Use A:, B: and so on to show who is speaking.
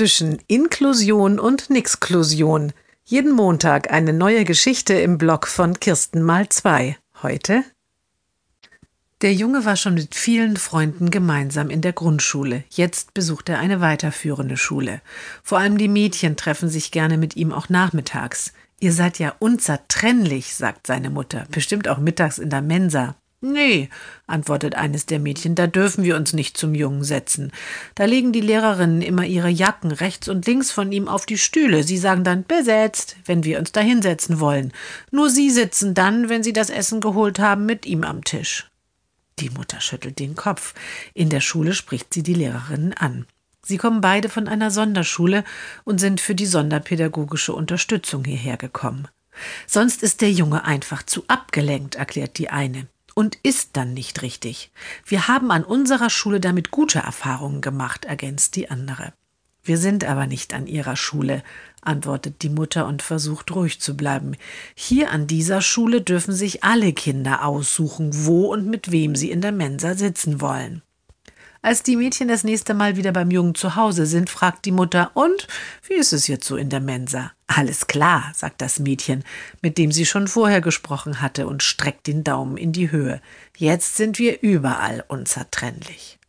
A: zwischen Inklusion und Nixklusion. Jeden Montag eine neue Geschichte im Blog von Kirsten mal zwei. Heute der Junge war schon mit vielen Freunden gemeinsam in der Grundschule. Jetzt besucht er eine weiterführende Schule. Vor allem die Mädchen treffen sich gerne mit ihm auch nachmittags. Ihr seid ja unzertrennlich, sagt seine Mutter, bestimmt auch mittags in der Mensa. Nee, antwortet eines der Mädchen, da dürfen wir uns nicht zum Jungen setzen. Da legen die Lehrerinnen immer ihre Jacken rechts und links von ihm auf die Stühle. Sie sagen dann besetzt, wenn wir uns da hinsetzen wollen. Nur sie sitzen dann, wenn sie das Essen geholt haben, mit ihm am Tisch. Die Mutter schüttelt den Kopf. In der Schule spricht sie die Lehrerinnen an. Sie kommen beide von einer Sonderschule und sind für die sonderpädagogische Unterstützung hierher gekommen. Sonst ist der Junge einfach zu abgelenkt, erklärt die eine. Und ist dann nicht richtig. Wir haben an unserer Schule damit gute Erfahrungen gemacht, ergänzt die andere. Wir sind aber nicht an Ihrer Schule, antwortet die Mutter und versucht ruhig zu bleiben. Hier an dieser Schule dürfen sich alle Kinder aussuchen, wo und mit wem sie in der Mensa sitzen wollen. Als die Mädchen das nächste Mal wieder beim Jungen zu Hause sind, fragt die Mutter, und wie ist es jetzt so in der Mensa? Alles klar, sagt das Mädchen, mit dem sie schon vorher gesprochen hatte und streckt den Daumen in die Höhe. Jetzt sind wir überall unzertrennlich.